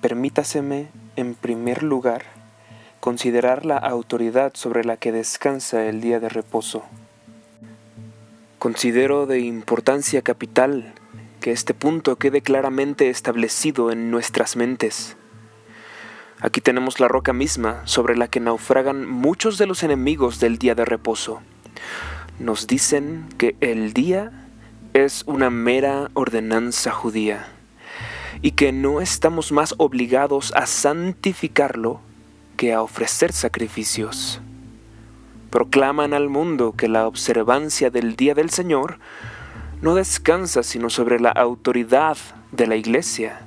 permítaseme, en primer lugar, considerar la autoridad sobre la que descansa el día de reposo. Considero de importancia capital que este punto quede claramente establecido en nuestras mentes. Aquí tenemos la roca misma sobre la que naufragan muchos de los enemigos del día de reposo. Nos dicen que el día es una mera ordenanza judía y que no estamos más obligados a santificarlo que a ofrecer sacrificios. Proclaman al mundo que la observancia del día del Señor no descansa sino sobre la autoridad de la iglesia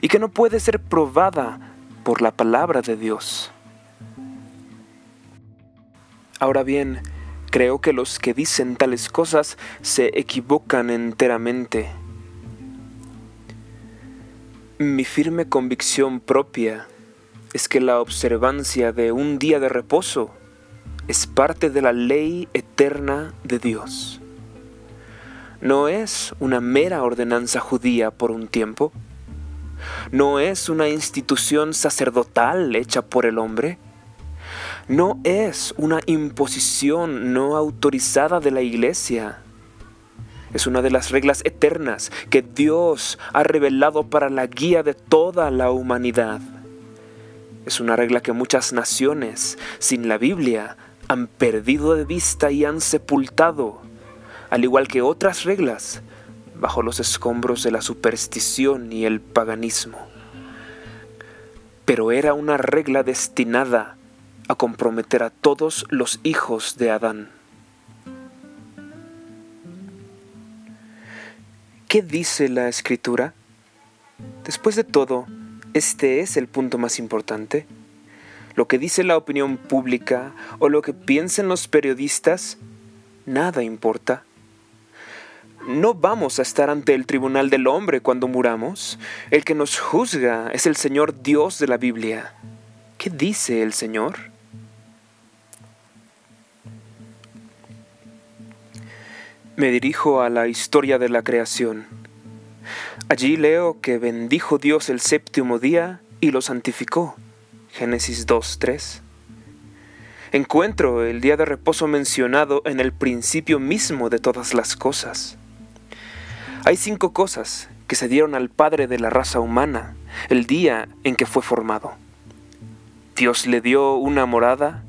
y que no puede ser probada por la palabra de Dios. Ahora bien, creo que los que dicen tales cosas se equivocan enteramente. Mi firme convicción propia es que la observancia de un día de reposo es parte de la ley eterna de Dios. No es una mera ordenanza judía por un tiempo, no es una institución sacerdotal hecha por el hombre, no es una imposición no autorizada de la iglesia. Es una de las reglas eternas que Dios ha revelado para la guía de toda la humanidad. Es una regla que muchas naciones, sin la Biblia, han perdido de vista y han sepultado al igual que otras reglas, bajo los escombros de la superstición y el paganismo. Pero era una regla destinada a comprometer a todos los hijos de Adán. ¿Qué dice la escritura? Después de todo, este es el punto más importante. Lo que dice la opinión pública o lo que piensen los periodistas, nada importa. No vamos a estar ante el tribunal del hombre cuando muramos. El que nos juzga es el Señor Dios de la Biblia. ¿Qué dice el Señor? Me dirijo a la historia de la creación. Allí leo que bendijo Dios el séptimo día y lo santificó. Génesis 2.3. Encuentro el día de reposo mencionado en el principio mismo de todas las cosas. Hay cinco cosas que se dieron al Padre de la raza humana el día en que fue formado. Dios le dio una morada,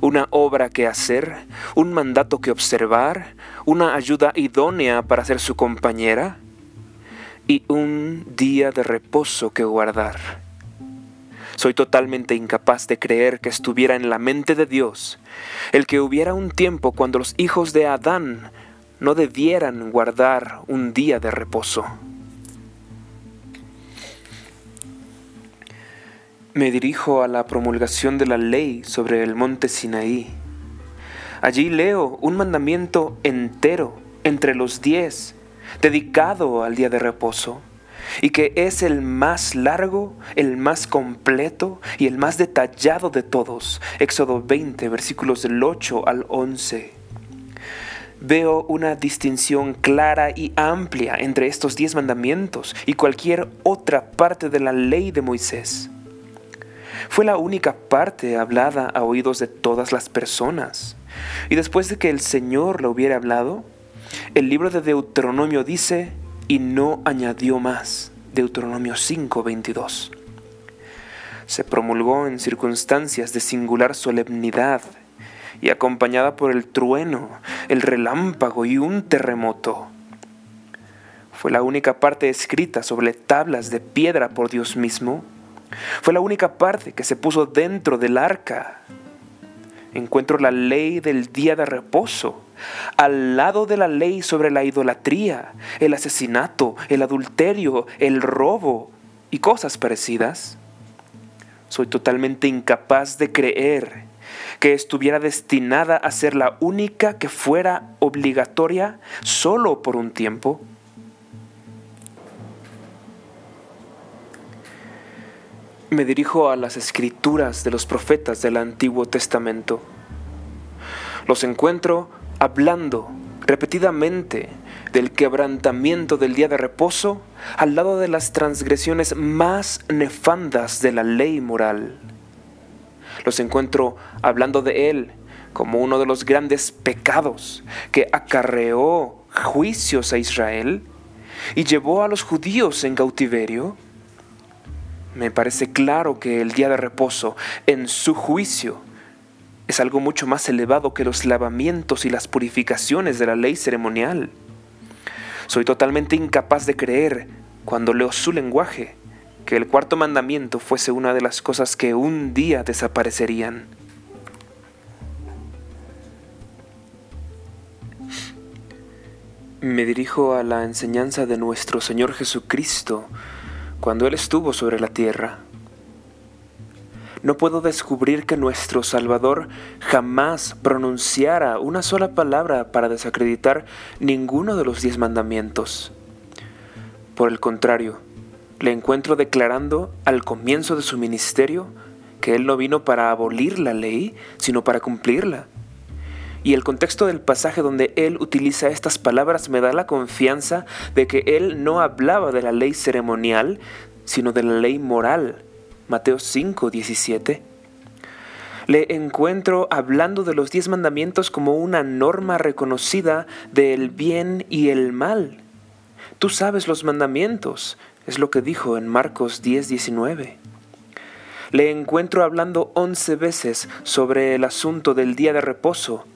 una obra que hacer, un mandato que observar, una ayuda idónea para ser su compañera y un día de reposo que guardar. Soy totalmente incapaz de creer que estuviera en la mente de Dios el que hubiera un tiempo cuando los hijos de Adán no debieran guardar un día de reposo. Me dirijo a la promulgación de la ley sobre el monte Sinaí. Allí leo un mandamiento entero entre los diez, dedicado al día de reposo, y que es el más largo, el más completo y el más detallado de todos. Éxodo 20, versículos del 8 al 11 veo una distinción clara y amplia entre estos diez mandamientos y cualquier otra parte de la ley de Moisés. Fue la única parte hablada a oídos de todas las personas. Y después de que el Señor lo hubiera hablado, el libro de Deuteronomio dice, y no añadió más. Deuteronomio 5:22. Se promulgó en circunstancias de singular solemnidad y acompañada por el trueno, el relámpago y un terremoto. Fue la única parte escrita sobre tablas de piedra por Dios mismo. Fue la única parte que se puso dentro del arca. Encuentro la ley del día de reposo, al lado de la ley sobre la idolatría, el asesinato, el adulterio, el robo y cosas parecidas. Soy totalmente incapaz de creer que estuviera destinada a ser la única que fuera obligatoria solo por un tiempo? Me dirijo a las escrituras de los profetas del Antiguo Testamento. Los encuentro hablando repetidamente del quebrantamiento del día de reposo al lado de las transgresiones más nefandas de la ley moral. Los encuentro hablando de él como uno de los grandes pecados que acarreó juicios a Israel y llevó a los judíos en cautiverio. Me parece claro que el día de reposo, en su juicio, es algo mucho más elevado que los lavamientos y las purificaciones de la ley ceremonial. Soy totalmente incapaz de creer, cuando leo su lenguaje, que el cuarto mandamiento fuese una de las cosas que un día desaparecerían. Me dirijo a la enseñanza de nuestro Señor Jesucristo cuando Él estuvo sobre la tierra. No puedo descubrir que nuestro Salvador jamás pronunciara una sola palabra para desacreditar ninguno de los diez mandamientos. Por el contrario, le encuentro declarando al comienzo de su ministerio que Él no vino para abolir la ley, sino para cumplirla. Y el contexto del pasaje donde Él utiliza estas palabras me da la confianza de que Él no hablaba de la ley ceremonial, sino de la ley moral Mateo 5, 17. Le encuentro hablando de los diez mandamientos como una norma reconocida del bien y el mal. Tú sabes los mandamientos, es lo que dijo en Marcos 10, 19. Le encuentro hablando once veces sobre el asunto del día de reposo,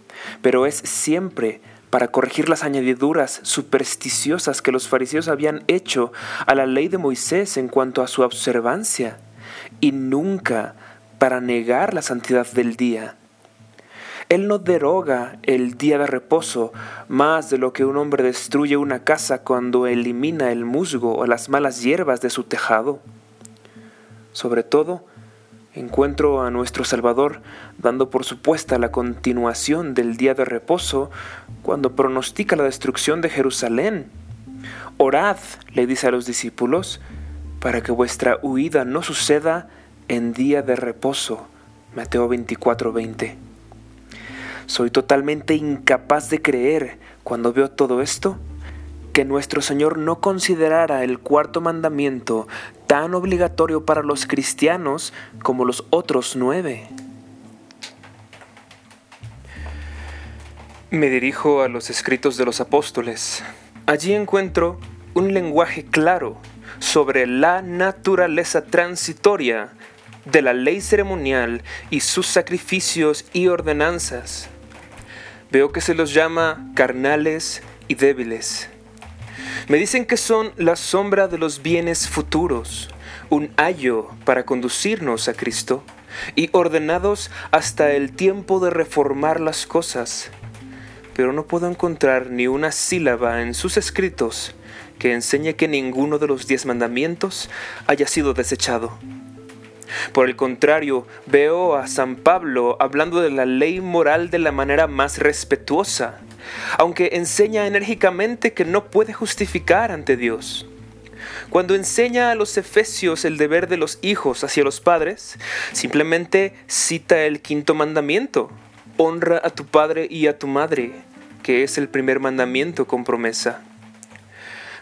pero es siempre para corregir las añadiduras supersticiosas que los fariseos habían hecho a la ley de Moisés en cuanto a su observancia y nunca para negar la santidad del día. Él no deroga el día de reposo más de lo que un hombre destruye una casa cuando elimina el musgo o las malas hierbas de su tejado. Sobre todo, encuentro a nuestro Salvador dando por supuesta la continuación del día de reposo cuando pronostica la destrucción de Jerusalén. Orad, le dice a los discípulos, para que vuestra huida no suceda en día de reposo. Mateo 24:20. Soy totalmente incapaz de creer cuando veo todo esto que nuestro Señor no considerara el cuarto mandamiento tan obligatorio para los cristianos como los otros nueve. Me dirijo a los escritos de los apóstoles. Allí encuentro un lenguaje claro sobre la naturaleza transitoria de la ley ceremonial y sus sacrificios y ordenanzas. Veo que se los llama carnales y débiles. Me dicen que son la sombra de los bienes futuros, un ayo para conducirnos a Cristo y ordenados hasta el tiempo de reformar las cosas. Pero no puedo encontrar ni una sílaba en sus escritos que enseñe que ninguno de los diez mandamientos haya sido desechado. Por el contrario, veo a San Pablo hablando de la ley moral de la manera más respetuosa, aunque enseña enérgicamente que no puede justificar ante Dios. Cuando enseña a los efesios el deber de los hijos hacia los padres, simplemente cita el quinto mandamiento, honra a tu padre y a tu madre, que es el primer mandamiento con promesa.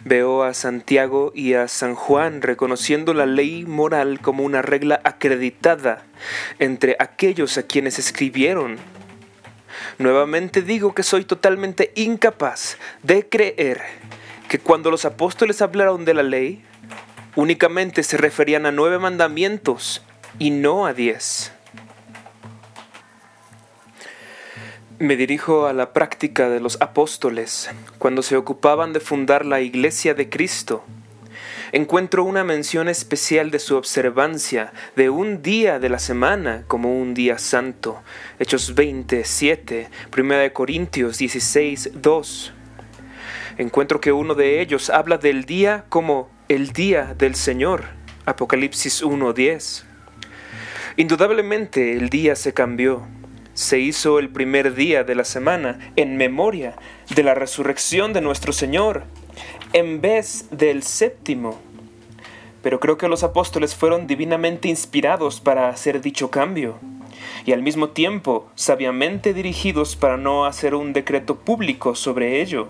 Veo a Santiago y a San Juan reconociendo la ley moral como una regla acreditada entre aquellos a quienes escribieron. Nuevamente digo que soy totalmente incapaz de creer que cuando los apóstoles hablaron de la ley, únicamente se referían a nueve mandamientos y no a diez. Me dirijo a la práctica de los apóstoles cuando se ocupaban de fundar la iglesia de Cristo. Encuentro una mención especial de su observancia de un día de la semana como un día santo. Hechos 27, 1 Corintios 16, 2. Encuentro que uno de ellos habla del día como el día del Señor. Apocalipsis 1, 10. Indudablemente el día se cambió se hizo el primer día de la semana en memoria de la resurrección de nuestro Señor, en vez del séptimo. Pero creo que los apóstoles fueron divinamente inspirados para hacer dicho cambio. y al mismo tiempo sabiamente dirigidos para no hacer un decreto público sobre ello.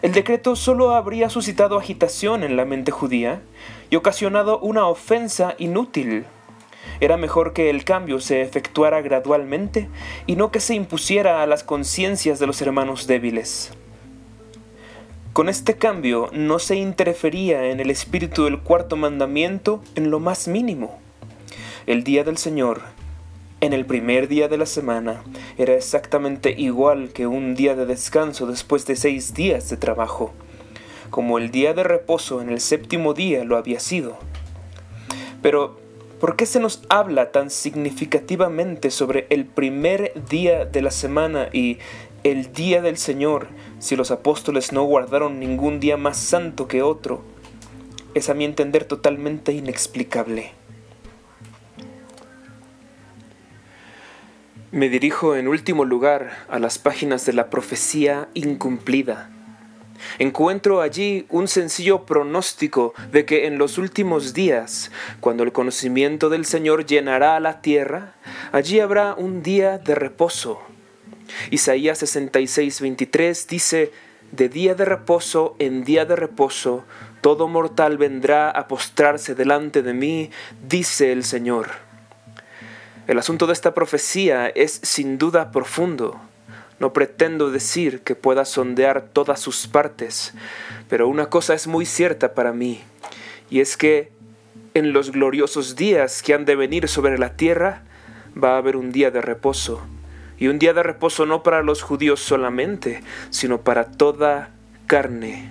El decreto solo habría suscitado agitación en la mente judía y ocasionado una ofensa inútil. Era mejor que el cambio se efectuara gradualmente y no que se impusiera a las conciencias de los hermanos débiles. Con este cambio no se interfería en el espíritu del cuarto mandamiento en lo más mínimo. El día del Señor, en el primer día de la semana, era exactamente igual que un día de descanso después de seis días de trabajo, como el día de reposo en el séptimo día lo había sido. Pero, ¿por qué se nos habla tan significativamente sobre el primer día de la semana y el día del Señor, si los apóstoles no guardaron ningún día más santo que otro, es a mi entender totalmente inexplicable. Me dirijo en último lugar a las páginas de la profecía incumplida. Encuentro allí un sencillo pronóstico de que en los últimos días, cuando el conocimiento del Señor llenará la tierra, allí habrá un día de reposo Isaías 66, 23 dice, de día de reposo en día de reposo, todo mortal vendrá a postrarse delante de mí, dice el Señor. El asunto de esta profecía es sin duda profundo. No pretendo decir que pueda sondear todas sus partes, pero una cosa es muy cierta para mí, y es que en los gloriosos días que han de venir sobre la tierra, va a haber un día de reposo y un día de reposo no para los judíos solamente, sino para toda carne.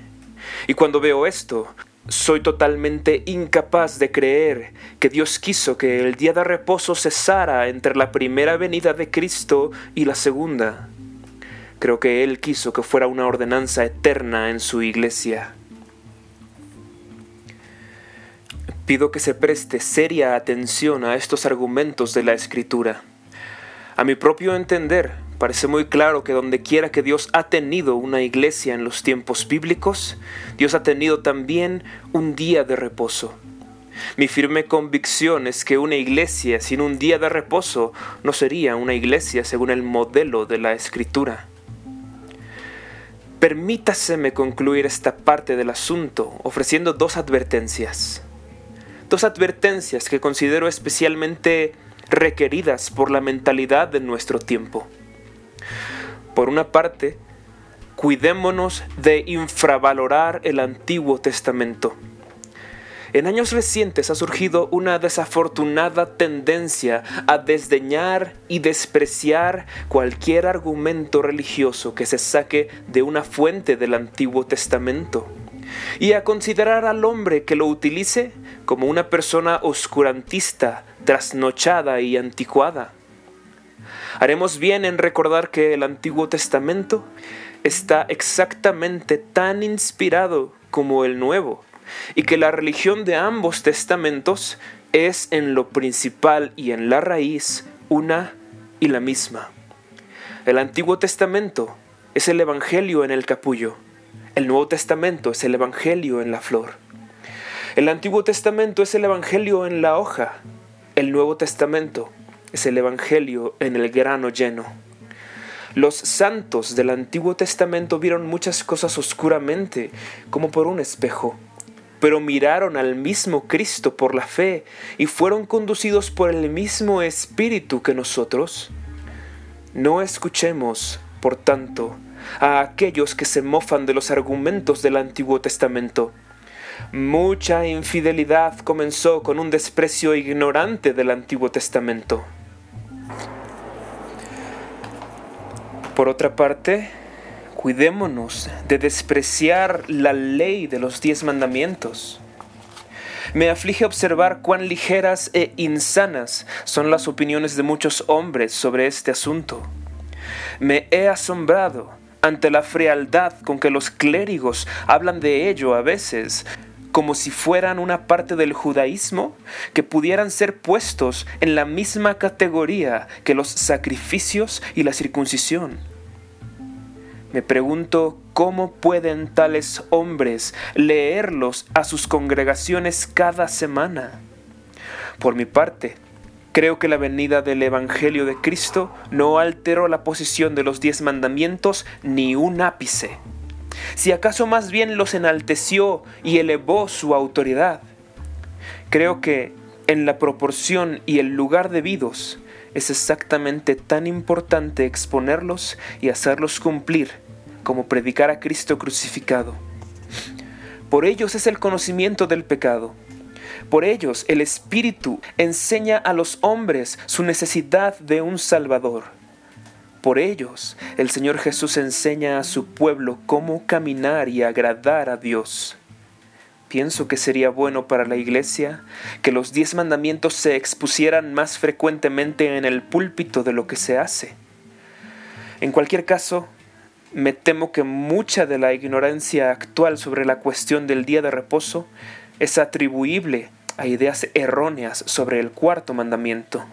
Y cuando veo esto, soy totalmente incapaz de creer que Dios quiso que el día de reposo cesara entre la primera venida de Cristo y la segunda. Creo que Él quiso que fuera una ordenanza eterna en su iglesia. Pido que se preste seria atención a estos argumentos de la Escritura. A mi propio entender, parece muy claro que donde quiera que Dios ha tenido una iglesia en los tiempos bíblicos, Dios ha tenido también un día de reposo. Mi firme convicción es que una iglesia sin un día de reposo no sería una iglesia según el modelo de la escritura. Permítaseme concluir esta parte del asunto ofreciendo dos advertencias. Dos advertencias que considero especialmente requeridas por la mentalidad de nuestro tiempo. Por una parte, cuidémonos de infravalorar el Antiguo Testamento. En años recientes ha surgido una desafortunada tendencia a desdeñar y despreciar cualquier argumento religioso que se saque de una fuente del Antiguo Testamento y a considerar al hombre que lo utilice como una persona oscurantista, trasnochada y anticuada. Haremos bien en recordar que el Antiguo Testamento está exactamente tan inspirado como el Nuevo, y que la religión de ambos testamentos es en lo principal y en la raíz una y la misma. El Antiguo Testamento es el Evangelio en el capullo, el Nuevo Testamento es el Evangelio en la flor. El Antiguo Testamento es el Evangelio en la hoja. El Nuevo Testamento es el Evangelio en el grano lleno. Los santos del Antiguo Testamento vieron muchas cosas oscuramente, como por un espejo, pero miraron al mismo Cristo por la fe y fueron conducidos por el mismo Espíritu que nosotros. No escuchemos, por tanto, a aquellos que se mofan de los argumentos del Antiguo Testamento. Mucha infidelidad comenzó con un desprecio ignorante del Antiguo Testamento. Por otra parte, cuidémonos de despreciar la ley de los diez mandamientos. Me aflige observar cuán ligeras e insanas son las opiniones de muchos hombres sobre este asunto. Me he asombrado ante la frialdad con que los clérigos hablan de ello a veces, como si fueran una parte del judaísmo, que pudieran ser puestos en la misma categoría que los sacrificios y la circuncisión. Me pregunto cómo pueden tales hombres leerlos a sus congregaciones cada semana. Por mi parte, Creo que la venida del Evangelio de Cristo no alteró la posición de los diez mandamientos ni un ápice. Si acaso más bien los enalteció y elevó su autoridad. Creo que en la proporción y el lugar debidos es exactamente tan importante exponerlos y hacerlos cumplir como predicar a Cristo crucificado. Por ellos es el conocimiento del pecado. Por ellos el Espíritu enseña a los hombres su necesidad de un Salvador. Por ellos el Señor Jesús enseña a su pueblo cómo caminar y agradar a Dios. Pienso que sería bueno para la Iglesia que los diez mandamientos se expusieran más frecuentemente en el púlpito de lo que se hace. En cualquier caso, me temo que mucha de la ignorancia actual sobre la cuestión del día de reposo es atribuible a ideas erróneas sobre el cuarto mandamiento.